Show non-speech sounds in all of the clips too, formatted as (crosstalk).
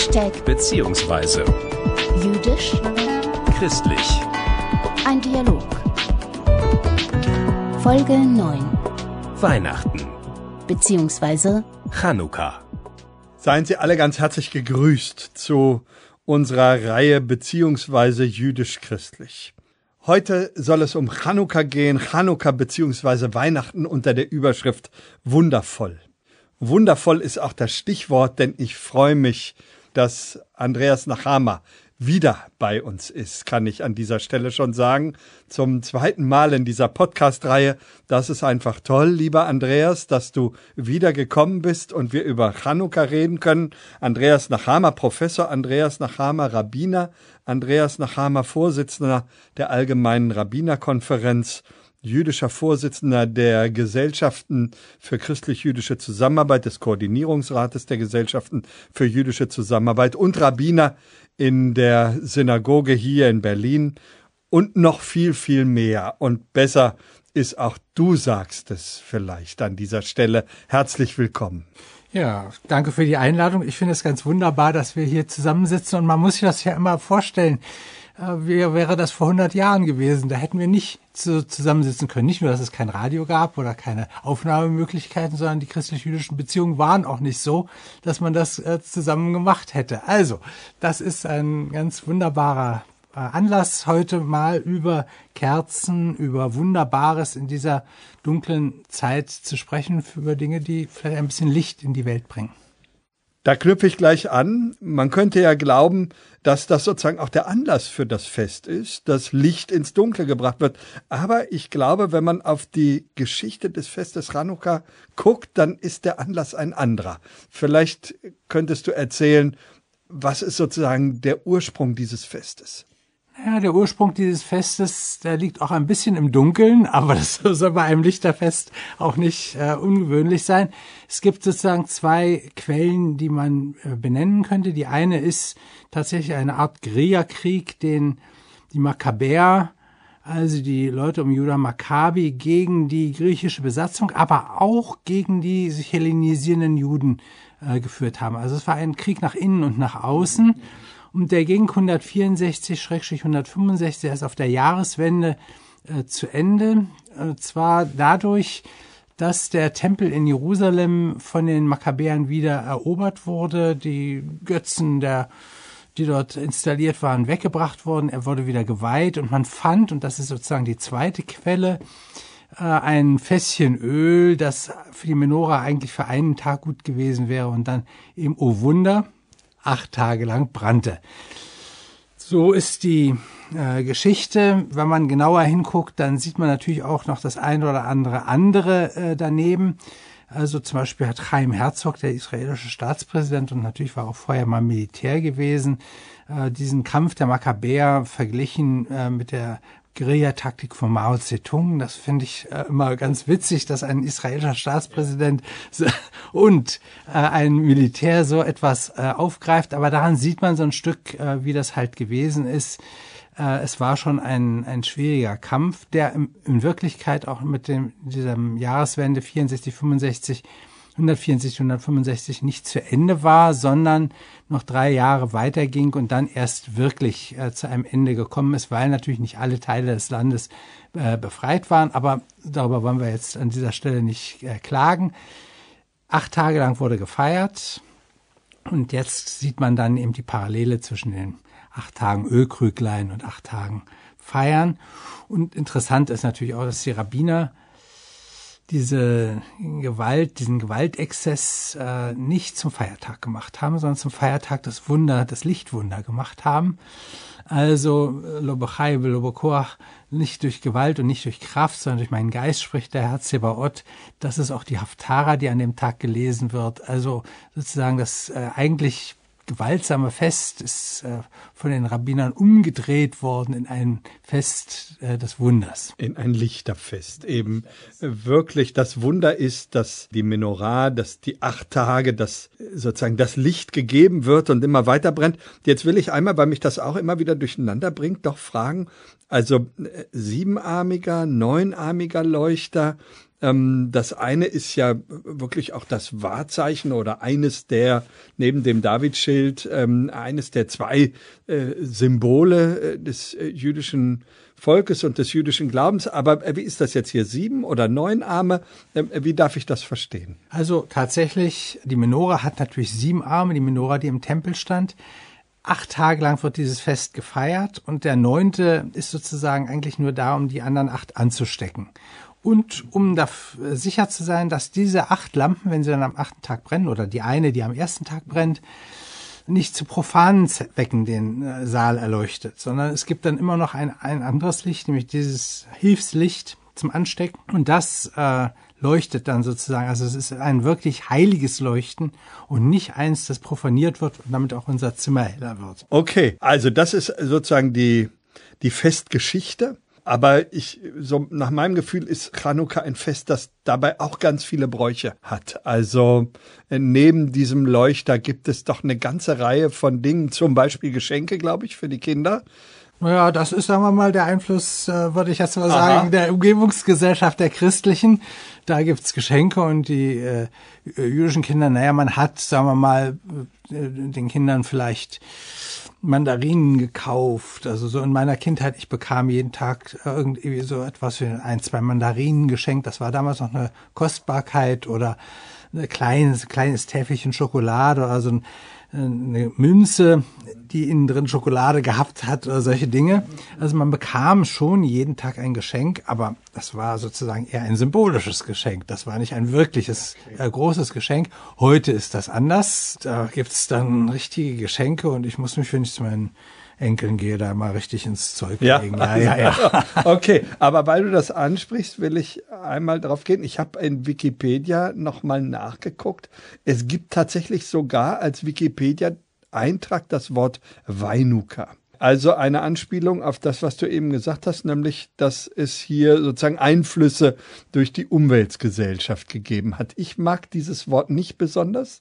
Hashtag beziehungsweise jüdisch, christlich. ein Dialog. Folge 9 Weihnachten, beziehungsweise Chanukka. Seien Sie alle ganz herzlich gegrüßt zu unserer Reihe beziehungsweise jüdisch-christlich. Heute soll es um Chanukka gehen, Chanukka beziehungsweise Weihnachten unter der Überschrift Wundervoll. Wundervoll ist auch das Stichwort, denn ich freue mich, dass Andreas Nachama wieder bei uns ist, kann ich an dieser Stelle schon sagen. Zum zweiten Mal in dieser Podcast-Reihe. Das ist einfach toll, lieber Andreas, dass du wieder gekommen bist und wir über Chanukka reden können. Andreas Nachama, Professor Andreas Nachama, Rabbiner, Andreas Nachama, Vorsitzender der Allgemeinen Rabbinerkonferenz jüdischer Vorsitzender der Gesellschaften für christlich-jüdische Zusammenarbeit, des Koordinierungsrates der Gesellschaften für jüdische Zusammenarbeit und Rabbiner in der Synagoge hier in Berlin und noch viel, viel mehr. Und besser ist auch du sagst es vielleicht an dieser Stelle. Herzlich willkommen. Ja, danke für die Einladung. Ich finde es ganz wunderbar, dass wir hier zusammensitzen und man muss sich das ja immer vorstellen. Äh, Wie wäre das vor 100 Jahren gewesen? Da hätten wir nicht zu, zusammensitzen können. Nicht nur, dass es kein Radio gab oder keine Aufnahmemöglichkeiten, sondern die christlich-jüdischen Beziehungen waren auch nicht so, dass man das äh, zusammen gemacht hätte. Also, das ist ein ganz wunderbarer äh, Anlass, heute mal über Kerzen, über Wunderbares in dieser dunklen Zeit zu sprechen, über Dinge, die vielleicht ein bisschen Licht in die Welt bringen. Da knüpfe ich gleich an. Man könnte ja glauben, dass das sozusagen auch der Anlass für das Fest ist, dass Licht ins Dunkle gebracht wird. Aber ich glaube, wenn man auf die Geschichte des Festes Chanukka guckt, dann ist der Anlass ein anderer. Vielleicht könntest du erzählen, was ist sozusagen der Ursprung dieses Festes? Ja, der Ursprung dieses Festes, der liegt auch ein bisschen im Dunkeln, (laughs) aber das soll bei einem Lichterfest auch nicht äh, ungewöhnlich sein. Es gibt sozusagen zwei Quellen, die man äh, benennen könnte. Die eine ist tatsächlich eine Art Guerillakrieg, den die Makkabäer, also die Leute um Judah Maccabi, gegen die griechische Besatzung, aber auch gegen die sich hellenisierenden Juden äh, geführt haben. Also es war ein Krieg nach innen und nach außen. Und der ging 164-165, der ist auf der Jahreswende äh, zu Ende. Und zwar dadurch, dass der Tempel in Jerusalem von den Makkabäern wieder erobert wurde, die Götzen der die dort installiert waren, weggebracht wurden. Er wurde wieder geweiht und man fand, und das ist sozusagen die zweite Quelle, äh, ein Fässchen Öl, das für die Menora eigentlich für einen Tag gut gewesen wäre und dann eben, oh Wunder, acht Tage lang brannte. So ist die äh, Geschichte. Wenn man genauer hinguckt, dann sieht man natürlich auch noch das eine oder andere andere äh, daneben. Also zum Beispiel hat Chaim Herzog, der israelische Staatspräsident und natürlich war auch vorher mal Militär gewesen, äh, diesen Kampf der Makkabäer verglichen äh, mit der Guerillataktik von Mao Zedong. Das finde ich äh, immer ganz witzig, dass ein israelischer Staatspräsident (laughs) und äh, ein Militär so etwas äh, aufgreift. Aber daran sieht man so ein Stück, wie das halt gewesen ist. Es war schon ein, ein schwieriger Kampf, der in, Wirklichkeit auch mit dem, diesem Jahreswende 64, 65 164, 165 nicht zu Ende war, sondern noch drei Jahre weiterging und dann erst wirklich äh, zu einem Ende gekommen ist, weil natürlich nicht alle Teile des Landes äh, befreit waren. Aber darüber wollen wir jetzt an dieser Stelle nicht äh, klagen. Acht Tage lang wurde gefeiert und jetzt sieht man dann eben die Parallele zwischen den acht Tagen Ölkrüglein und acht Tagen Feiern. Und interessant ist natürlich auch, dass die Rabbiner diese Gewalt, diesen Gewaltexzess äh, nicht zum Feiertag gemacht haben, sondern zum Feiertag das Wunder, das Lichtwunder gemacht haben. Also Lobachai, Lobokoach, nicht durch Gewalt und nicht durch Kraft, sondern durch meinen Geist spricht der Herr Zebaoth. Das ist auch die Haftara, die an dem Tag gelesen wird. Also sozusagen das äh, eigentlich gewaltsame Fest ist äh, von den Rabbinern umgedreht worden in ein Fest äh, des Wunders. In ein Lichterfest. Eben wirklich das Wunder ist, dass die Menorah, dass die acht Tage, dass äh, sozusagen das Licht gegeben wird und immer weiter brennt. Jetzt will ich einmal, weil mich das auch immer wieder durcheinander bringt, doch fragen, also äh, siebenarmiger, neunarmiger Leuchter, das eine ist ja wirklich auch das Wahrzeichen oder eines der, neben dem Davidschild, ähm, eines der zwei äh, Symbole äh, des äh, jüdischen Volkes und des jüdischen Glaubens. Aber wie ist das jetzt hier? Sieben oder neun Arme? Äh, wie darf ich das verstehen? Also tatsächlich, die Menora hat natürlich sieben Arme, die Menora, die im Tempel stand. Acht Tage lang wird dieses Fest gefeiert und der neunte ist sozusagen eigentlich nur da, um die anderen acht anzustecken. Und um da sicher zu sein, dass diese acht Lampen, wenn sie dann am achten Tag brennen, oder die eine, die am ersten Tag brennt, nicht zu profanen Zwecken den äh, Saal erleuchtet, sondern es gibt dann immer noch ein, ein anderes Licht, nämlich dieses Hilfslicht zum Anstecken. Und das äh, leuchtet dann sozusagen. Also es ist ein wirklich heiliges Leuchten und nicht eins, das profaniert wird und damit auch unser Zimmer heller wird. Okay, also das ist sozusagen die, die Festgeschichte. Aber ich, so nach meinem Gefühl ist Chanukka ein Fest, das dabei auch ganz viele Bräuche hat. Also äh, neben diesem Leuchter gibt es doch eine ganze Reihe von Dingen, zum Beispiel Geschenke, glaube ich, für die Kinder. Naja, das ist, sagen wir mal, der Einfluss, äh, würde ich jetzt mal Aha. sagen, der Umgebungsgesellschaft der Christlichen. Da gibt's Geschenke und die äh, jüdischen Kinder, naja, man hat, sagen wir mal, äh, den Kindern vielleicht Mandarinen gekauft. Also so in meiner Kindheit, ich bekam jeden Tag irgendwie so etwas für ein, zwei Mandarinen geschenkt. Das war damals noch eine Kostbarkeit oder ein kleines, kleines Täfelchen Schokolade oder so ein eine Münze, die innen drin Schokolade gehabt hat oder solche Dinge. Also man bekam schon jeden Tag ein Geschenk, aber das war sozusagen eher ein symbolisches Geschenk. Das war nicht ein wirkliches äh, großes Geschenk. Heute ist das anders. Da gibt's dann richtige Geschenke und ich muss mich, wenn ich meinen Enkeln gehe, da mal richtig ins Zeug ja. legen. Ja, ja, ja. (laughs) okay, aber weil du das ansprichst, will ich einmal drauf gehen. Ich habe in Wikipedia nochmal nachgeguckt. Es gibt tatsächlich sogar als Wikipedia-Eintrag das Wort Weinuka. Also eine Anspielung auf das, was du eben gesagt hast, nämlich, dass es hier sozusagen Einflüsse durch die Umweltgesellschaft gegeben hat. Ich mag dieses Wort nicht besonders,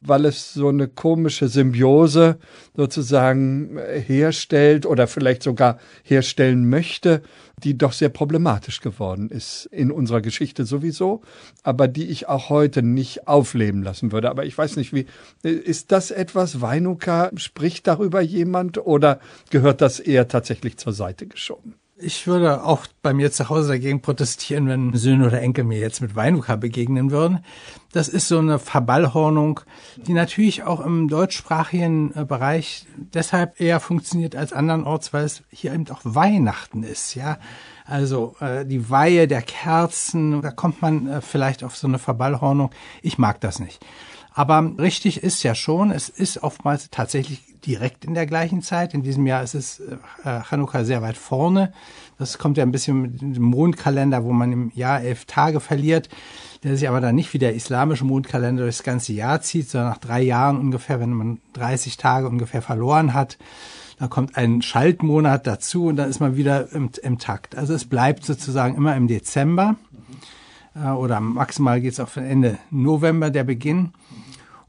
weil es so eine komische Symbiose sozusagen herstellt oder vielleicht sogar herstellen möchte, die doch sehr problematisch geworden ist in unserer Geschichte sowieso, aber die ich auch heute nicht aufleben lassen würde. Aber ich weiß nicht, wie, ist das etwas, Weinuka, spricht darüber jemand oder gehört das eher tatsächlich zur Seite geschoben? Ich würde auch bei mir zu Hause dagegen protestieren, wenn Söhne oder Enkel mir jetzt mit Weinuka begegnen würden. Das ist so eine Verballhornung, die natürlich auch im deutschsprachigen äh, Bereich deshalb eher funktioniert als andernorts, weil es hier eben auch Weihnachten ist, ja. Also äh, die Weihe der Kerzen, da kommt man äh, vielleicht auf so eine Verballhornung. Ich mag das nicht. Aber richtig ist ja schon, es ist oftmals tatsächlich direkt in der gleichen Zeit. In diesem Jahr ist es äh, Chanukka sehr weit vorne. Das kommt ja ein bisschen mit dem Mondkalender, wo man im Jahr elf Tage verliert, der sich aber dann nicht wie der islamische Mondkalender durchs ganze Jahr zieht, sondern nach drei Jahren ungefähr, wenn man 30 Tage ungefähr verloren hat, dann kommt ein Schaltmonat dazu und dann ist man wieder im, im Takt. Also es bleibt sozusagen immer im Dezember äh, oder maximal geht es auch Ende November der Beginn.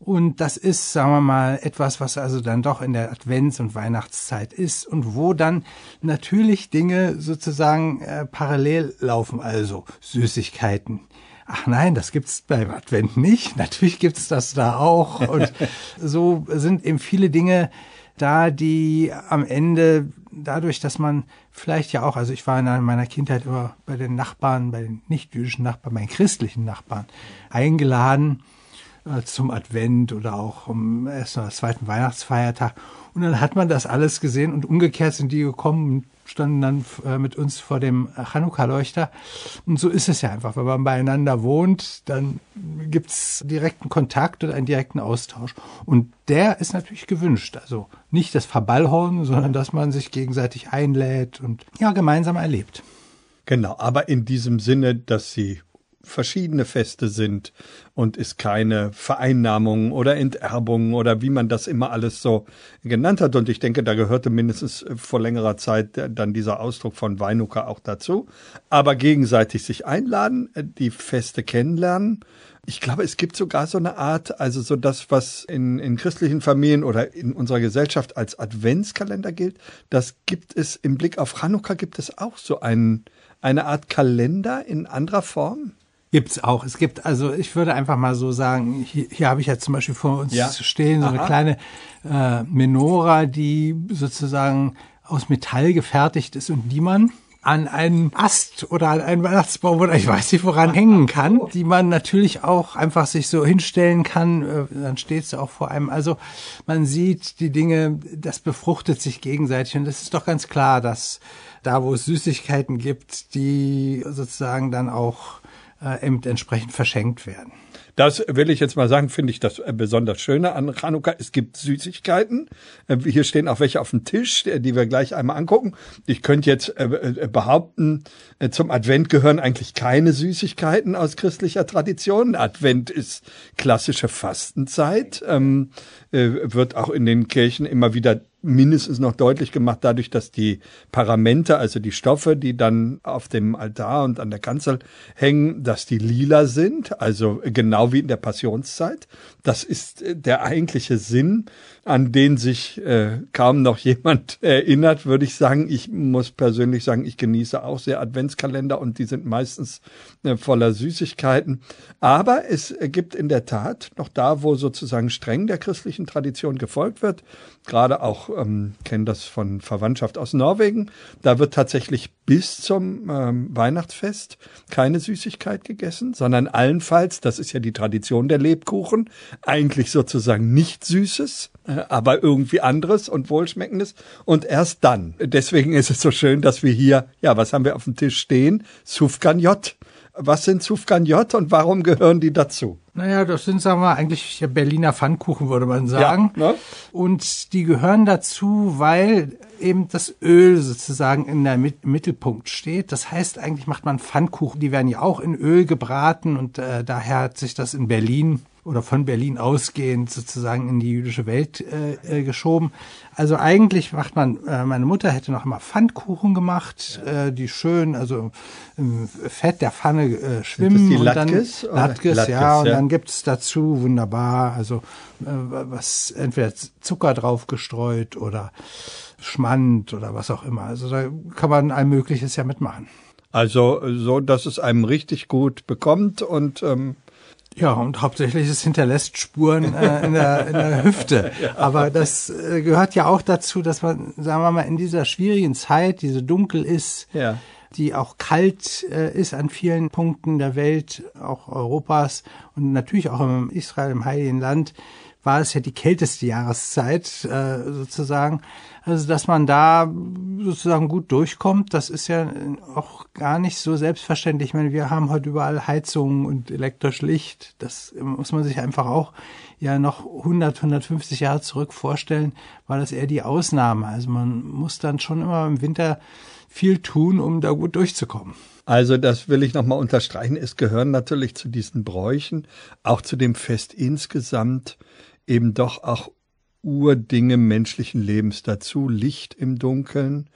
Und das ist, sagen wir mal, etwas, was also dann doch in der Advents- und Weihnachtszeit ist und wo dann natürlich Dinge sozusagen äh, parallel laufen, also Süßigkeiten. Ach nein, das gibt's beim Advent nicht. (laughs) Natürlich gibt's das da auch. Und (laughs) so sind eben viele Dinge da, die am Ende dadurch, dass man vielleicht ja auch, also ich war in meiner Kindheit immer bei den Nachbarn, bei den nicht-jüdischen Nachbarn, bei den christlichen Nachbarn eingeladen zum Advent oder auch um ersten oder zweiten Weihnachtsfeiertag. Und dann hat man das alles gesehen und umgekehrt sind die gekommen und standen dann äh, mit uns vor dem Chanukka-Leuchter. Und so ist es ja einfach. Wenn man beieinander wohnt, dann gibt's direkten Kontakt und einen direkten Austausch. Und der ist natürlich gewünscht. Also nicht das Verballhorn, sondern dass man sich gegenseitig einlädt und ja, gemeinsam erlebt. Genau, aber in diesem Sinne, dass sie verschiedene Feste sind und es keine Vereinnahmung oder Enterbung oder wie man das immer alles so genannt hat. Und ich denke, da gehörte mindestens vor längerer Zeit dann dieser Ausdruck von Weinuka auch dazu. Aber gegenseitig sich einladen, die Feste kennenlernen. Ich glaube, es gibt sogar so eine Art, also so das, was in, in christlichen Familien oder in unserer Gesellschaft als Adventskalender gilt, das gibt es im Blick auf Chanukka gibt es auch so einen, eine Art Kalender in anderer Form. Gibt's auch. Es gibt, also ich würde einfach mal so sagen, hier, hier habe ich ja zum Beispiel vor uns Ja. stehen, so eine Aha. kleine äh, Menora, die sozusagen aus Metall gefertigt ist und die man an einen Ast oder an einen Weihnachtsbaum oder ich weiß nicht woran hängen kann, die man natürlich auch einfach sich so hinstellen kann, äh, dann steht sie auch vor einem. Also man sieht die Dinge, das befruchtet sich gegenseitig und es ist doch ganz klar, dass da, wo es Süßigkeiten gibt, die sozusagen dann auch äh, entsprechend verschenkt werden. Das will ich jetzt mal sagen, finde ich das äh, besonders Schöne an Chanukka. Es gibt Süßigkeiten. Äh, Hier stehen auch welche auf dem Tisch, äh, die wir gleich einmal angucken. Ich könnte jetzt behaupten, zum Advent gehören eigentlich keine Süßigkeiten aus christlicher Tradition. Advent ist klassische Fastenzeit, ähm, äh, wird auch in den Kirchen immer wieder mindestens noch deutlich gemacht, dadurch, dass die Paramente, also die Stoffe, die dann auf dem Altar und an der Kanzel hängen, dass die lila sind, also genau wie in der Passionszeit. Das ist äh, der eigentliche Sinn, an den sich äh, kaum noch jemand (laughs) erinnert, würde ich sagen. Ich muss persönlich sagen, ich genieße auch sehr Adventskalender und die sind meistens äh, voller Süßigkeiten. Aber es gibt in der Tat noch da, wo sozusagen streng der christlichen Tradition gefolgt wird, gerade auch ähm, kennen das von Verwandtschaft aus Norwegen. Da wird tatsächlich bis zum ähm, Weihnachtsfest keine Süßigkeit gegessen, sondern allenfalls, das ist ja die Tradition der Lebkuchen, eigentlich sozusagen nicht Süßes, äh, aber irgendwie anderes und Wohlschmeckendes. Und erst dann. Deswegen ist es so schön, dass wir hier, ja, was haben wir auf dem Tisch stehen? Sufganjot. Was sind Sufganjot und warum gehören die dazu? Naja, das sind, sagen wir, eigentlich Berliner Pfannkuchen, würde man sagen. Ja, ne? Und die gehören dazu, weil eben das Öl sozusagen in der Mit Mittelpunkt steht. Das heißt, eigentlich macht man Pfannkuchen. Die werden ja auch in Öl gebraten und äh, daher hat sich das in Berlin oder von Berlin ausgehend sozusagen in die jüdische Welt äh, äh, geschoben. Also eigentlich macht man, äh, meine Mutter hätte noch immer Pfannkuchen gemacht, äh, die schön, also im Fett der Pfanne äh, schwimmen. die und dann- Latkes, oder? Latkes, Latkes, ja, und ja. dann gibt's dazu wunderbar, also äh, was entweder Zucker drauf gestreut oder Schmand oder was auch immer. Also da kann man ein Mögliches ja mitmachen. Also so, dass es einem richtig gut bekommt und ähm, Ja, und hauptsächlich es hinterlässt Spuren äh, in, der, in der Hüfte. (laughs) Aber das äh, gehört ja auch dazu, dass man, sagen wir mal, in dieser schwierigen Zeit, die so dunkel ist, Ja. die auch kalt äh, ist an vielen Punkten der Welt, auch Europas und natürlich auch im Israel, im Heiligen Land, war es ja die kälteste Jahreszeit äh, sozusagen. Also dass man da sozusagen gut durchkommt, das ist ja auch gar nicht so selbstverständlich. Ich meine, wir haben heute überall Heizungen und elektrisch Licht. Das muss man sich einfach auch ja noch 100, 150 Jahre zurück vorstellen, war das eher die Ausnahme. Also man muss dann schon immer im Winter viel tun, um da gut durchzukommen. Also das will ich nochmal unterstreichen. Es gehören natürlich zu diesen Bräuchen, auch zu dem Fest insgesamt, eben doch auch Urdinge menschlichen Lebens dazu. Licht im Dunkeln,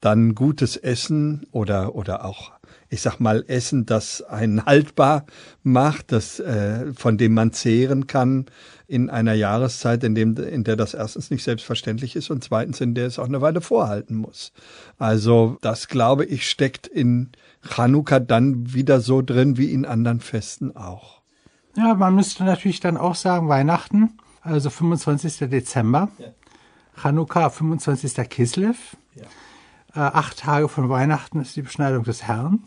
dann gutes Essen oder, oder auch, ich sag mal, Essen, das einen haltbar macht, das, äh, von dem man zehren kann in einer Jahreszeit, in, dem, in der das erstens nicht selbstverständlich ist und zweitens, in der es auch eine Weile vorhalten muss. Also das, glaube ich, steckt in Chanukka dann wieder so drin wie in anderen Festen auch. Ja, man müsste natürlich dann auch sagen, Weihnachten, also 25. Dezember, Chanukka 25. Kislev, äh, acht Tage von Weihnachten ist die Beschneidung des Herrn,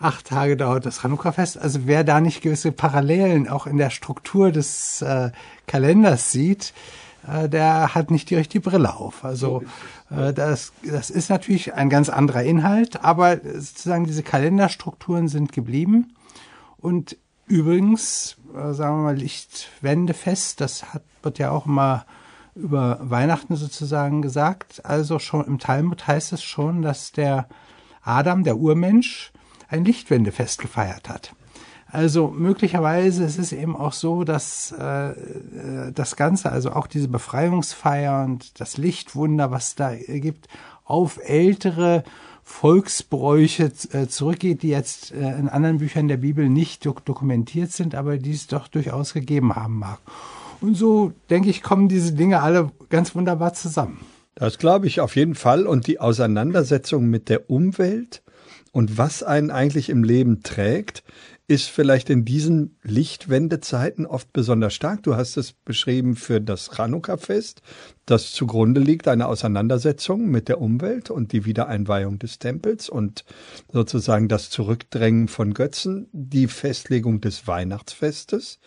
acht Tage dauert das Chanukka-Fest. Also wer da nicht gewisse Parallelen auch in der Struktur des äh, Kalenders sieht, äh, der hat nicht die richtige Brille auf. Also äh, das, das ist natürlich ein ganz anderer Inhalt, aber sozusagen diese Kalenderstrukturen sind geblieben. Und übrigens, äh, sagen wir mal, Lichtwendefest, das hat, wird ja auch immer über Weihnachten sozusagen gesagt. Also schon im Talmud heißt es schon, dass der Adam, der Urmensch, ein Lichtwendefest gefeiert hat. Also möglicherweise ist es eben auch so, dass äh, äh, das Ganze, also auch diese Befreiungsfeier und das Lichtwunder, was da gibt, auf ältere Volksbräuche äh, zurückgeht, die jetzt äh, in anderen Büchern der Bibel nicht dok dokumentiert sind, aber die es doch durchaus gegeben haben mag. Und so, denke ich, kommen diese Dinge alle ganz wunderbar zusammen. Das glaube ich auf jeden Fall. Und die Auseinandersetzung mit der Umwelt und was einen eigentlich im Leben trägt, ist vielleicht in diesen Lichtwendezeiten oft besonders stark. Du hast es beschrieben für das Chanukka-Fest, das zugrunde liegt eine Auseinandersetzung mit der Umwelt und die Wiedereinweihung des Tempels und sozusagen das Zurückdrängen von Götzen, die Festlegung des Weihnachtsfestes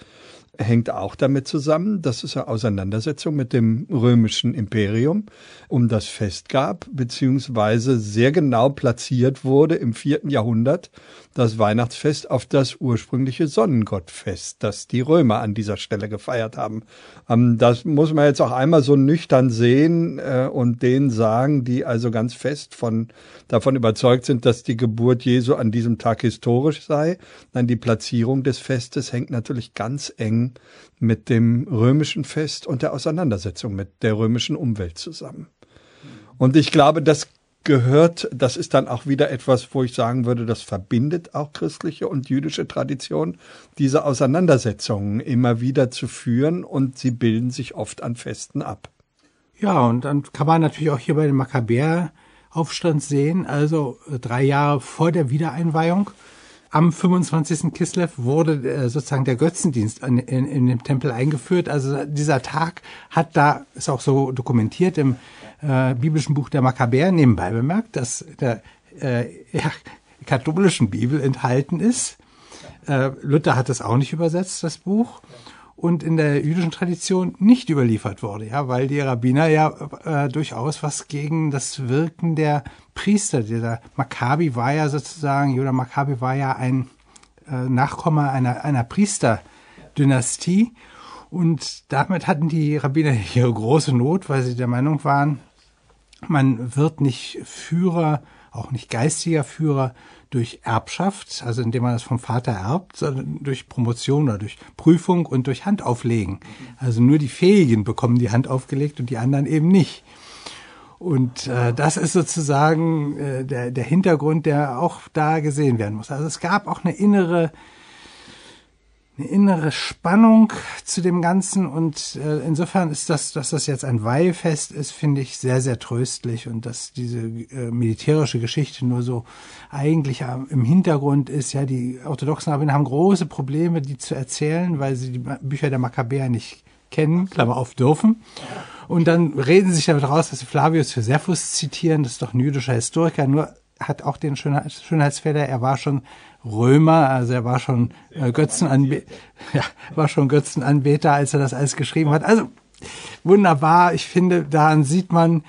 hängt auch damit zusammen, dass es eine Auseinandersetzung mit dem römischen Imperium um das Fest gab, beziehungsweise sehr genau platziert wurde im vierten Jahrhundert das Weihnachtsfest auf das ursprüngliche Sonnengottfest, das die Römer an dieser Stelle gefeiert haben. Ähm, das muss man jetzt auch einmal so nüchtern sehen äh, und denen sagen, die also ganz fest von, davon überzeugt sind, dass die Geburt Jesu an diesem Tag historisch sei. Nein, die Platzierung des Festes hängt natürlich ganz eng mit dem römischen Fest und der Auseinandersetzung mit der römischen Umwelt zusammen. Und ich glaube, das gehört, das ist dann auch wieder etwas, wo ich sagen würde, das verbindet auch christliche und jüdische Tradition, diese Auseinandersetzungen immer wieder zu führen und sie bilden sich oft an Festen ab. Ja, und dann kann man natürlich auch hier bei dem Makkabäer-Aufstand sehen, also äh, drei Jahre vor der Wiedereinweihung. Am 25. Kislev wurde äh, sozusagen der Götzendienst in, in, in dem Tempel eingeführt. Also dieser Tag hat da, ist auch so dokumentiert im äh, biblischen Buch der Makkabäer nebenbei bemerkt, dass der äh, (laughs) ja, katholischen Bibel enthalten ist. Äh, Luther hat es auch nicht übersetzt, das Buch. Und in der jüdischen Tradition nicht überliefert wurde, ja, weil die Rabbiner ja äh, durchaus was gegen das Wirken der Priester, dieser Maccabi war ja sozusagen, Judah Maccabi war ja ein äh, Nachkomme einer, einer Priesterdynastie. Und damit hatten die Rabbiner ihre große Not, weil sie der Meinung waren, man wird nicht Führer, auch nicht geistiger Führer durch Erbschaft, also indem man das vom Vater erbt, sondern durch Promotion oder durch Prüfung und durch Handauflegen. Also nur die Fähigen bekommen die Hand aufgelegt und die anderen eben nicht. Und äh, das ist sozusagen äh, der, der Hintergrund, der auch da gesehen werden muss. Also es gab auch eine innere eine innere Spannung zu dem Ganzen und äh, insofern ist das, dass das jetzt ein Weihfest ist, finde ich sehr, sehr tröstlich und dass diese äh, militärische Geschichte nur so eigentlich im Hintergrund ist. Ja, die orthodoxen Rabbiner haben große Probleme, die zu erzählen, weil sie die Bücher der Makkabäer nicht kennen, Klammer auf, dürfen. Und dann reden sie sich damit raus, dass sie Flavius Josephus zitieren, das ist doch ein jüdischer Historiker, nur hat auch den Schönheitsfehler, er war schon Römer, also er war schon äh, Götzenanbeter, (laughs) ja, war schon Götzenanbeter, als er das alles geschrieben hat. Also wunderbar, ich finde, daran sieht man,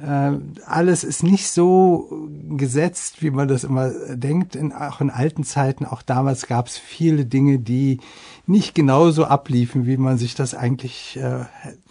äh, alles ist nicht so gesetzt, wie man das immer denkt, in, auch in alten Zeiten, auch damals gab es viele Dinge, die nicht genauso abliefen, wie man sich das eigentlich äh,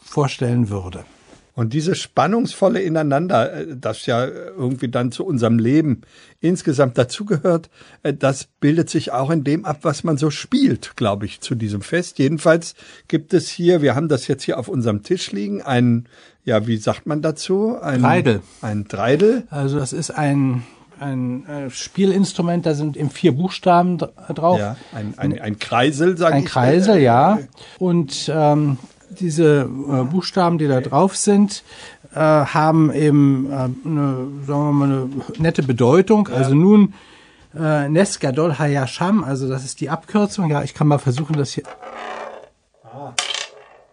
vorstellen würde. Und diese spannungsvolle Ineinander, äh, das ja irgendwie dann zu unserem Leben insgesamt dazugehört, äh, das bildet sich auch in dem ab, was man so spielt, glaube ich, zu diesem Fest. Jedenfalls gibt es hier, wir haben das jetzt hier auf unserem Tisch liegen, ein, ja, wie sagt man dazu? Ein Dreidel. Ein Dreidel. Also das ist ein ein äh, Spielinstrument, da sind eben vier Buchstaben drauf. Ja, ein, ein, ein Kreisel, sage ich. Ein Kreisel, ja. Und ähm, diese äh, Buchstaben, die da drauf sind, äh, haben eben äh, eine, sagen wir mal, eine nette Bedeutung. Ja. Also nun äh, Nesgadol Hayasham, also das ist die Abkürzung. Ja, ich kann mal versuchen, das hier. Ah,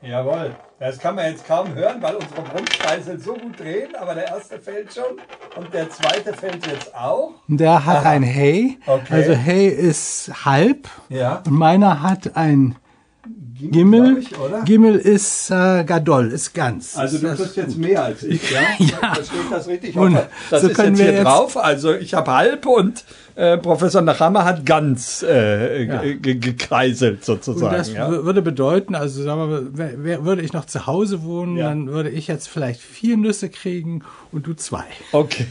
jawohl. Das kann man jetzt kaum hören, weil unsere Brummkreisel so gut drehen, aber der erste fällt schon und der zweite fällt jetzt auch. Der hat Aha. ein Hey. Okay. Also Hey ist halb. Ja. Und meiner hat ein Gimmel, ich, Gimmel ist äh, Gadol, ist ganz. Also du kriegst jetzt mehr als ich, (laughs) ja? ja. Verstehe ich das richtig? Und das so ist jetzt hier jetzt drauf. Also ich habe halb und äh, Professor Nachhammer hat ganz äh, ja. gekreiselt sozusagen. Und das ja? würde bedeuten, also sagen wir, wär, würde ich noch zu Hause wohnen, ja. dann würde ich jetzt vielleicht vier Nüsse kriegen und du zwei. Okay.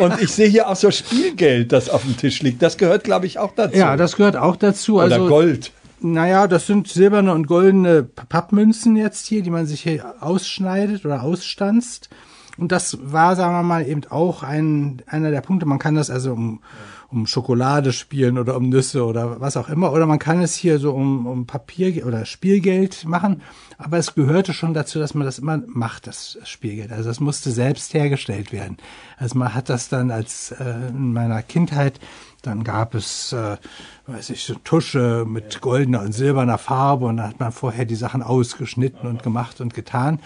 und ich sehe hier auch so Spielgeld, das auf dem Tisch liegt. Das gehört, glaube ich, auch dazu. Ja, das gehört auch dazu. Oder also, Gold. Naja, das sind silberne und goldene Pappmünzen jetzt hier, die man sich hier ausschneidet oder ausstanzt. Und das war, sagen wir mal, eben auch ein, einer der Punkte. Man kann das also um, um Schokolade spielen oder um Nüsse oder was auch immer. Oder man kann es hier so um, um Papier oder Spielgeld machen. Aber es gehörte schon dazu, dass man das immer macht, das Spielgeld. Also das musste selbst hergestellt werden. Also man hat das dann als äh, in meiner Kindheit, dann gab es, äh, weiß ich, so Tusche mit goldener und silberner Farbe und dann hat man vorher die Sachen ausgeschnitten und gemacht und getan.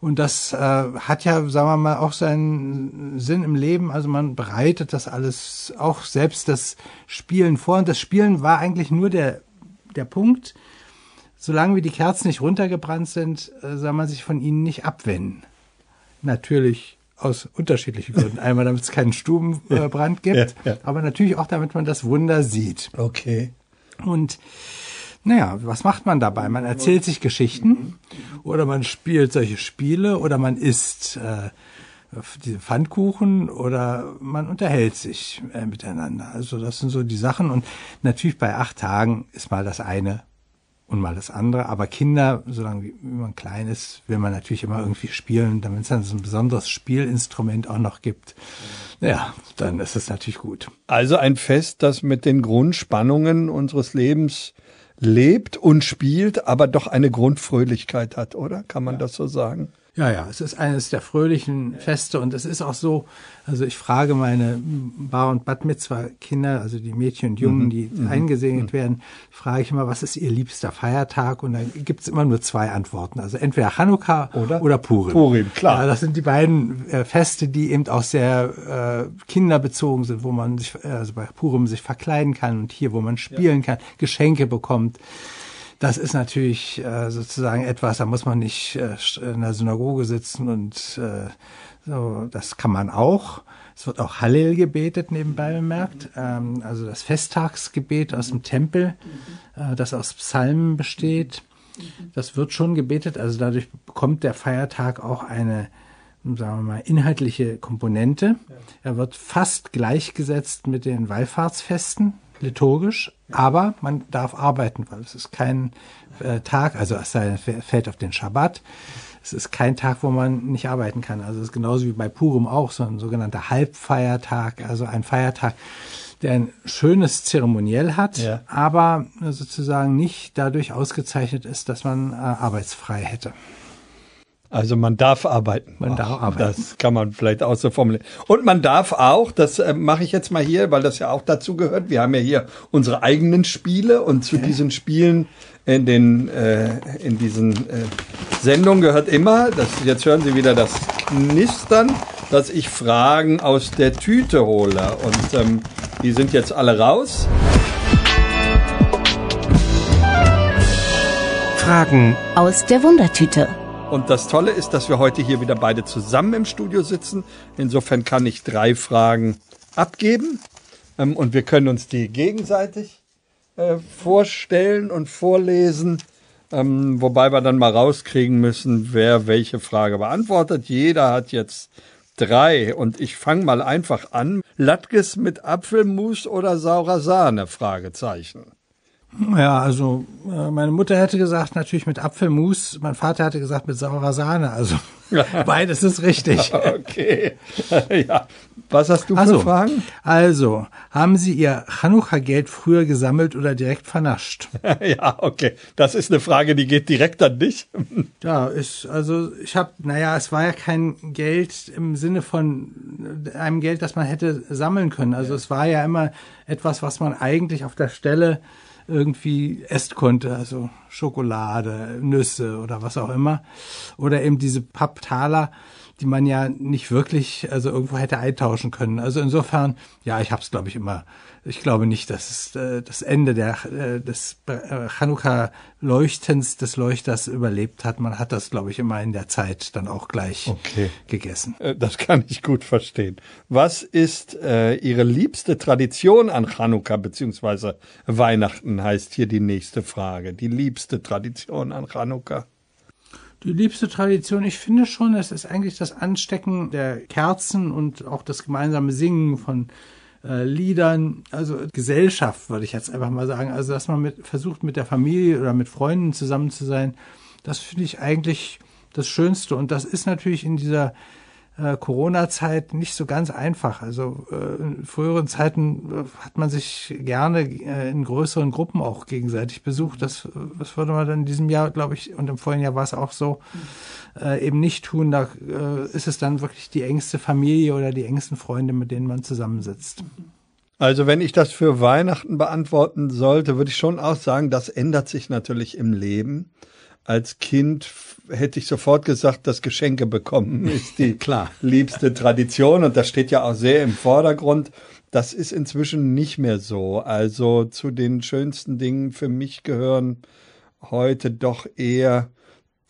Und das äh, hat ja, sagen wir mal, auch seinen Sinn im Leben. Also man bereitet das alles, auch selbst das Spielen vor. Und das Spielen war eigentlich nur der, der Punkt, solange wie die Kerzen nicht runtergebrannt sind, äh, soll man sich von ihnen nicht abwenden. Natürlich aus unterschiedlichen Gründen. Einmal, damit es keinen Stubenbrand gibt, Ja, ja. aber natürlich auch, damit man das Wunder sieht. Okay. Und naja, was macht man dabei? Man erzählt sich Geschichten oder man spielt solche Spiele oder man isst äh, diese Pfannkuchen oder man unterhält sich äh, miteinander. Also das sind so die Sachen. Und natürlich bei acht Tagen ist mal das eine und mal das andere. Aber Kinder, solange man klein ist, will man natürlich immer irgendwie spielen. Damit es dann so ein besonderes Spielinstrument auch noch gibt, ja, dann ist es natürlich gut. Also ein Fest, das mit den Grundspannungen unseres Lebens lebt und spielt, aber doch eine Grundfröhlichkeit hat, oder? Kann man das so sagen? Ja, ja, es ist eines der fröhlichen Feste und es ist auch so, also ich frage meine Bar- und Bad Mitzvah Kinder, also die Mädchen und Mhm. Jungen, die eingesegnet werden, frage ich immer, was ist ihr liebster Feiertag? Und dann gibt's immer nur zwei Antworten. Also entweder Chanukka Oder? oder, Purim. Purim, klar. Ja, das sind die beiden äh, Feste, die eben auch sehr äh, kinderbezogen sind, wo man sich, äh, also bei Purim sich verkleiden kann und hier, wo man spielen kann, Geschenke bekommt. Das ist natürlich äh, sozusagen etwas, da muss man nicht äh, in der Synagoge sitzen und äh, so, das kann man auch. Es wird auch Hallel gebetet, nebenbei bemerkt. Ähm, also das Festtagsgebet aus dem Tempel, äh, das aus Psalmen besteht. Das wird schon gebetet. Also dadurch bekommt der Feiertag auch eine, sagen wir mal, inhaltliche Komponente. Er wird fast gleichgesetzt mit den Wallfahrtsfesten, liturgisch, aber man darf arbeiten, weil es ist kein äh, Tag, also es fällt auf den Schabbat. Es ist kein Tag, wo man nicht arbeiten kann. Also es ist genauso wie bei Purim auch so ein sogenannter Halbfeiertag, also ein Feiertag, der ein schönes Zeremoniell hat, Ja. aber sozusagen nicht dadurch ausgezeichnet ist, dass man äh, arbeitsfrei hätte. Also man darf arbeiten. Man darf arbeiten. Das kann man vielleicht auch so formulieren. Und man darf auch, das äh, mache ich jetzt mal hier, weil das ja auch dazu gehört. Wir haben ja hier unsere eigenen Spiele und zu diesen Spielen in den äh, in diesen äh, Sendungen gehört immer, das jetzt hören Sie wieder das Knistern, dass ich Fragen aus der Tüte hole und ähm, die sind jetzt alle raus. Fragen Aus der Wundertüte. Und das Tolle ist, dass wir heute hier wieder beide zusammen im Studio sitzen. Insofern kann ich drei Fragen abgeben ähm, und wir können uns die gegenseitig äh, vorstellen und vorlesen. Ähm, wobei wir dann mal rauskriegen müssen, wer welche Frage beantwortet. Jeder hat jetzt drei und ich fange mal einfach an. Latkes mit Apfelmus oder saurer Sahne? Fragezeichen. Ja, also äh, meine Mutter hätte gesagt, natürlich mit Apfelmus, mein Vater hatte gesagt mit saurer Sahne, also (laughs) beides ist richtig. (laughs) Okay. (laughs) ja. Was hast du für Also, Fragen? also, haben Sie Ihr Chanukka-Geld früher gesammelt oder direkt vernascht? Ja, okay. Das ist eine Frage, die geht direkt an dich. Ja, ist, also ich habe, naja, es war ja kein Geld im Sinne von einem Geld, das man hätte sammeln können. Also es war ja immer etwas, was man eigentlich auf der Stelle irgendwie essen konnte, also Schokolade, Nüsse oder was auch immer. Oder eben diese Papptaler, die man ja nicht wirklich, also irgendwo hätte eintauschen können. Also insofern, ja, ich habe es, glaube ich, immer. Ich glaube nicht, dass es äh, das Ende der, äh, des äh, Chanukka-Leuchtens des Leuchters überlebt hat. Man hat das, glaube ich, immer in der Zeit dann auch gleich Okay. gegessen. Äh, Das kann ich gut verstehen. Was ist äh, Ihre liebste Tradition an Chanukka beziehungsweise Weihnachten heißt hier die nächste Frage. Die liebste Tradition an Chanukka. Die liebste Tradition, ich finde schon, es ist eigentlich das Anstecken der Kerzen und auch das gemeinsame Singen von äh, Liedern, also Gesellschaft, würde ich jetzt einfach mal sagen. Also, dass man mit, versucht, mit der Familie oder mit Freunden zusammen zu sein, das finde ich eigentlich das Schönste. Und das ist natürlich in dieser äh, Corona-Zeit nicht so ganz einfach. Also äh, in früheren Zeiten äh, hat man sich gerne äh, in größeren Gruppen auch gegenseitig besucht. Das, das würde man dann in diesem Jahr, glaube ich, und im vorigen Jahr war es auch so, äh, eben nicht tun. Da äh, ist es dann wirklich die engste Familie oder die engsten Freunde, mit denen man zusammensitzt. Also wenn ich das für Weihnachten beantworten sollte, würde ich schon auch sagen, das ändert sich natürlich im Leben. Als Kind hätte ich sofort gesagt, das Geschenke bekommen (laughs) ist die Klar. liebste Tradition und das steht ja auch sehr im Vordergrund. Das ist inzwischen nicht mehr so. Also zu den schönsten Dingen für mich gehören heute doch eher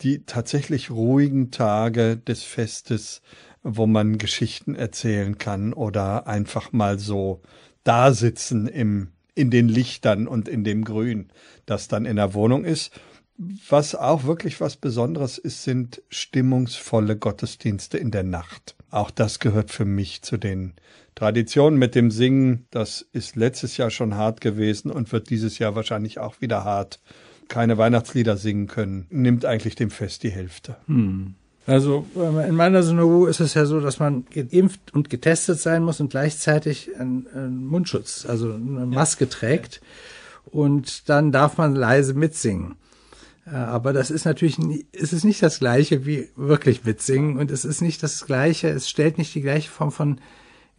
die tatsächlich ruhigen Tage des Festes, wo man Geschichten erzählen kann oder einfach mal so da sitzen im, in den Lichtern und in dem Grün, das dann in der Wohnung ist. Was auch wirklich was Besonderes ist, sind stimmungsvolle Gottesdienste in der Nacht. Auch das gehört für mich zu den Traditionen mit dem Singen. Das ist letztes Jahr schon hart gewesen und wird dieses Jahr wahrscheinlich auch wieder hart. Keine Weihnachtslieder singen können, nimmt eigentlich dem Fest die Hälfte. Also äh, in meiner Synagoge ist es ja so, dass man geimpft und getestet sein muss und gleichzeitig einen, einen Mundschutz, also eine Maske trägt. Und dann darf man leise mitsingen. Äh, Aber das ist natürlich, es ist nicht das Gleiche wie wirklich mitsingen und es ist nicht das Gleiche, es stellt nicht die gleiche Form von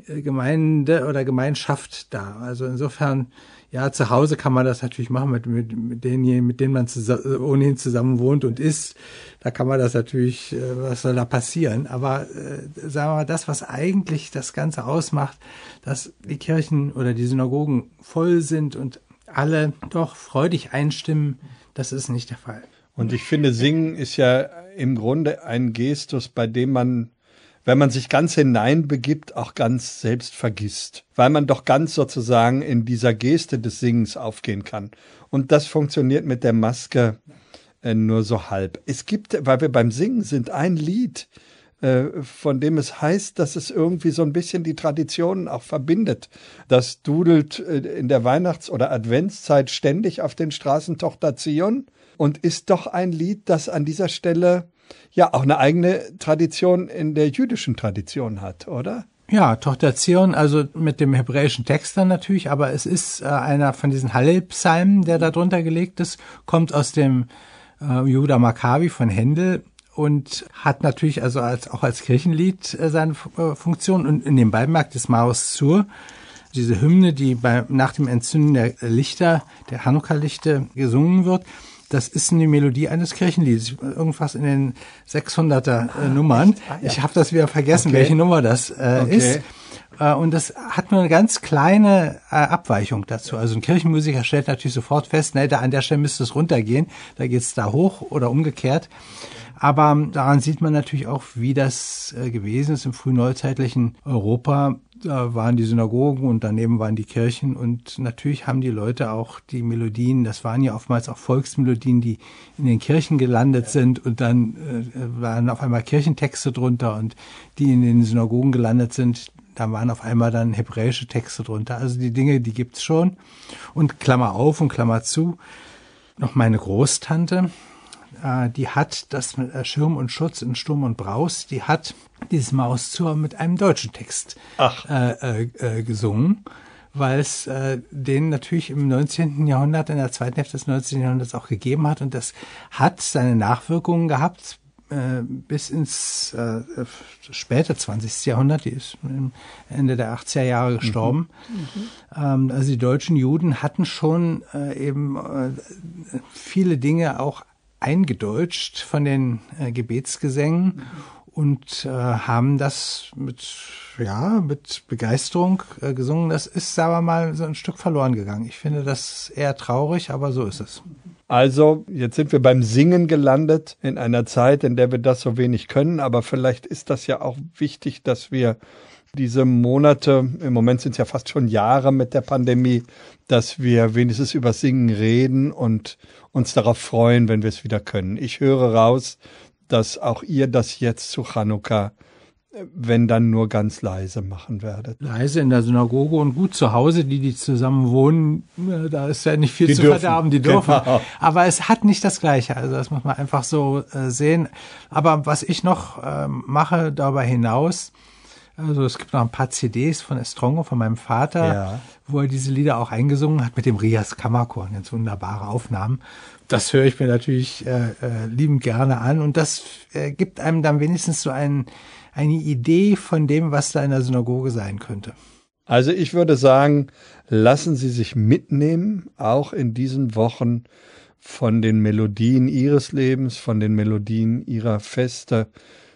äh, Gemeinde oder Gemeinschaft dar. Also insofern, ja, zu Hause kann man das natürlich machen mit, mit, mit denjenigen, mit denen man zusa- ohnehin zusammen wohnt und isst. Da kann man das natürlich, äh, was soll da passieren? Aber äh, sagen wir mal, das, was eigentlich das Ganze ausmacht, dass die Kirchen oder die Synagogen voll sind und alle doch freudig einstimmen, das ist nicht der Fall. Und ich finde, Singen ist ja im Grunde ein Gestus, bei dem man, wenn man sich ganz hineinbegibt, auch ganz selbst vergisst. Weil man doch ganz sozusagen in dieser Geste des Singens aufgehen kann. Und das funktioniert mit der Maske äh, nur so halb. Es gibt, weil wir beim Singen sind, ein Lied, von dem es heißt, dass es irgendwie so ein bisschen die Traditionen auch verbindet. Das dudelt äh, in der Weihnachts- oder Adventszeit ständig auf den Straßen Tochter Zion und ist doch ein Lied, das an dieser Stelle ja auch eine eigene Tradition in der jüdischen Tradition hat, oder? Ja, Tochter Zion, also mit dem hebräischen Text dann natürlich, aber es ist äh, einer von diesen Hallel-Psalmen, der da drunter gelegt ist, kommt aus dem äh, Judah Maccabi von Händel und hat natürlich also als, auch als Kirchenlied äh, seine äh, Funktion und in dem Beimerk des Maus Zur, diese Hymne, die bei, nach dem Entzünden der Lichter, der Hanukkah-Lichter gesungen wird, das ist eine Melodie eines Kirchenliedes, irgendwas in den 600er äh, Nummern. Ich habe das wieder vergessen, Okay. welche Nummer das äh, Okay. ist. Äh, Und das hat nur eine ganz kleine äh, Abweichung dazu. Also ein Kirchenmusiker stellt natürlich sofort fest, ne, da an der Stelle müsste es runtergehen, da geht's da hoch oder umgekehrt. Aber daran sieht man natürlich auch, wie das äh, gewesen ist im frühneuzeitlichen Europa. Da waren die Synagogen und daneben waren die Kirchen und natürlich haben die Leute auch die Melodien, das waren ja oftmals auch Volksmelodien, die in den Kirchen gelandet sind und dann äh, waren auf einmal Kirchentexte drunter und die in den Synagogen gelandet sind, da waren auf einmal dann hebräische Texte drunter. Also die Dinge, die gibt's schon. Und Klammer auf und Klammer zu, noch meine Großtante, äh, die hat das mit äh, Schirm und Schutz in Sturm und Braus, die hat dieses Maus zur mit einem deutschen Text. Äh, äh, äh, gesungen, weil es äh, den natürlich im 19. Jahrhundert, in der zweiten Hälfte des 19. Jahrhunderts auch gegeben hat und das hat seine Nachwirkungen gehabt äh, bis ins äh, späte 20. Jahrhundert, die ist Ende der 80er Jahre gestorben. Ähm, also die deutschen Juden hatten schon äh, eben viele Dinge auch eingedeutscht von den äh, Gebetsgesängen und äh, haben das mit ja mit Begeisterung äh, gesungen. Das ist, wir mal, so ein Stück verloren gegangen. Ich finde das eher traurig, aber so ist es. Also, jetzt sind wir beim Singen gelandet in einer Zeit, in der wir das so wenig können, aber vielleicht ist das ja auch wichtig, dass wir diese Monate, im Moment sind es ja fast schon Jahre mit der Pandemie, dass wir wenigstens über Singen reden und uns darauf freuen, wenn wir es wieder können. Ich höre raus, dass auch ihr das jetzt zu Chanukka wenn dann nur ganz leise machen werdet. Leise in der Synagoge und gut zu Hause, die, die zusammen wohnen, äh, da ist ja nicht viel Die zu dürfen. verderben, die dürfen. Genau. Aber es hat nicht das Gleiche, also das muss man einfach so äh, sehen. Aber was ich noch ähm, mache darüber hinaus, also es gibt noch ein paar CDs von Estrongo, von meinem Vater, Ja. wo er diese Lieder auch eingesungen hat mit dem Rias Kammerchor, ganz wunderbare Aufnahmen. Das höre ich mir natürlich äh, äh, liebend gerne an und das äh, gibt einem dann wenigstens so ein, eine Idee von dem, was da in der Synagoge sein könnte. Also ich würde sagen, lassen Sie sich mitnehmen, auch in diesen Wochen von den Melodien Ihres Lebens, von den Melodien Ihrer Feste,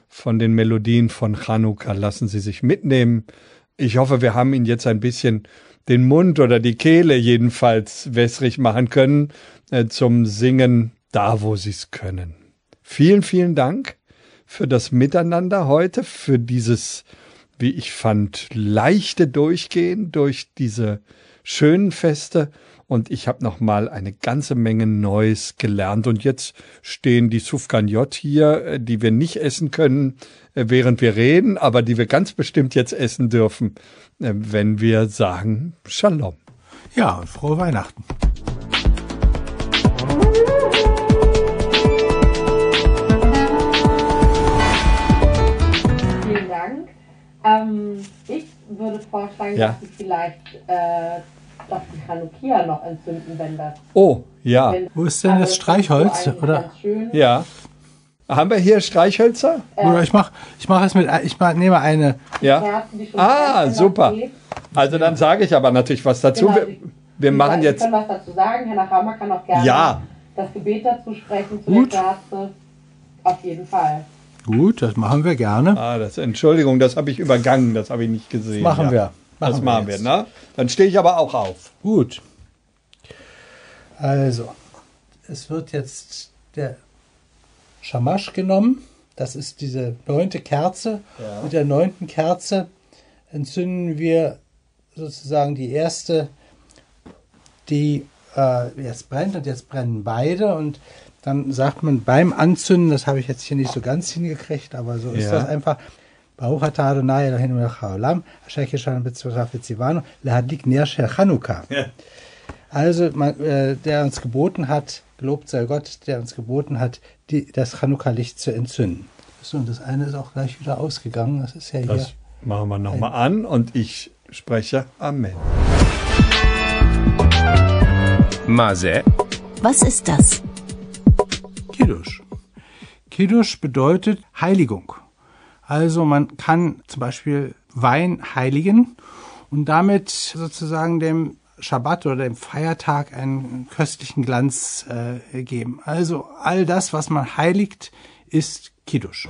von den Melodien von Chanukka. Lassen Sie sich mitnehmen. Ich hoffe, wir haben Ihnen jetzt ein bisschen den Mund oder die Kehle jedenfalls wässrig machen können äh, zum Singen da, wo Sie es können. Vielen, vielen Dank für das Miteinander heute, für dieses wie ich fand, leichte Durchgehen durch diese schönen Feste. Und ich habe noch mal eine ganze Menge Neues gelernt. Und jetzt stehen die Sufganjot hier, äh, die wir nicht essen können, äh, während wir reden, aber die wir ganz bestimmt jetzt essen dürfen, äh, wenn wir sagen Shalom. Ja, und frohe Weihnachten. Vielen Dank. Ähm, ich würde vorschlagen, Ja. dass Sie vielleicht äh, doch die Chanukia noch entzünden, wenn das. Oh, ja, Wenn, Wo ist denn das Streichholz, so oder? Ganz schön. ja. Haben wir hier Streichhölzer? Oder ich mach, ich mach es mit, ich mach, nehme eine. Ja. Kerzen, die schon Ah, super. Also dann sage ich aber natürlich was dazu. Genau, Wir, Sie- wir machen jetzt können was dazu sagen. Herr Nachhammer kann auch gerne Ja. das Gebet dazu sprechen, zu Gut. der Kerze. Auf jeden Fall. Gut, das machen wir gerne. Ah, das, Entschuldigung, das habe ich übergangen, das habe ich nicht gesehen. machen ja. wir. Das Machen wir machen wir, jetzt. ne? Dann stehe ich aber auch auf. Gut. Also, es wird jetzt der Shamash genommen. Das ist diese neunte Kerze. Mit der neunten Kerze entzünden wir sozusagen die erste, die äh, jetzt brennt und jetzt brennen beide und dann sagt man beim Anzünden, das habe ich jetzt hier nicht so ganz hingekriegt, aber so ist Ja. das einfach. Baruch atah Adonai Eloheinu melech haolam, asher kishan b'tzvarav v'tzivanu, lehadlik ner shel Chanukah. Also, man, äh, der uns geboten hat, gelobt sei Gott, der uns geboten hat, die, das Chanukka-Licht zu entzünden. So, und das eine ist auch gleich wieder ausgegangen. Das ist ja hier. Das machen wir nochmal an und ich spreche Amen. Mazé, Was ist das? Kiddush. Kiddush bedeutet Heiligung. Also man kann zum Beispiel Wein heiligen und damit sozusagen dem Schabbat oder dem Feiertag einen köstlichen Glanz äh, geben. Also all das, was man heiligt, ist Kiddush.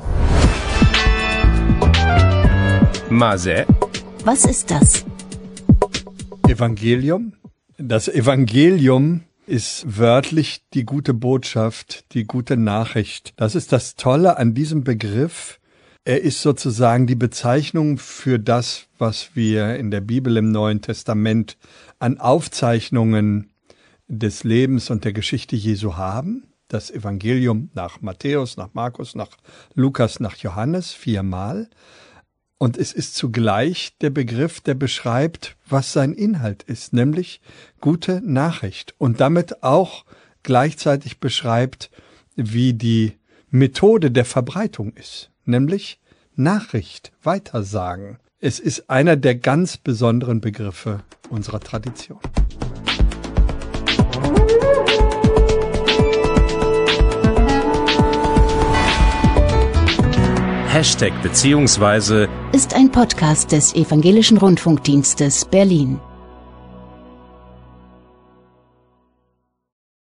Mazé, Was ist das? Evangelium. Das Evangelium ist wörtlich die gute Botschaft, die gute Nachricht. Das ist das Tolle an diesem Begriff. Er ist sozusagen die Bezeichnung für das, was wir in der Bibel im Neuen Testament an Aufzeichnungen des Lebens und der Geschichte Jesu haben. Das Evangelium nach Matthäus, nach Markus, nach Lukas, nach Johannes viermal. Und es ist zugleich der Begriff, der beschreibt, was sein Inhalt ist, nämlich gute Nachricht und damit auch gleichzeitig beschreibt, wie die Methode der Verbreitung ist, nämlich Nachricht, Weitersagen. Es ist einer der ganz besonderen Begriffe unserer Tradition. Hashtag beziehungsweise Ist ein Podcast des Evangelischen Rundfunkdienstes Berlin.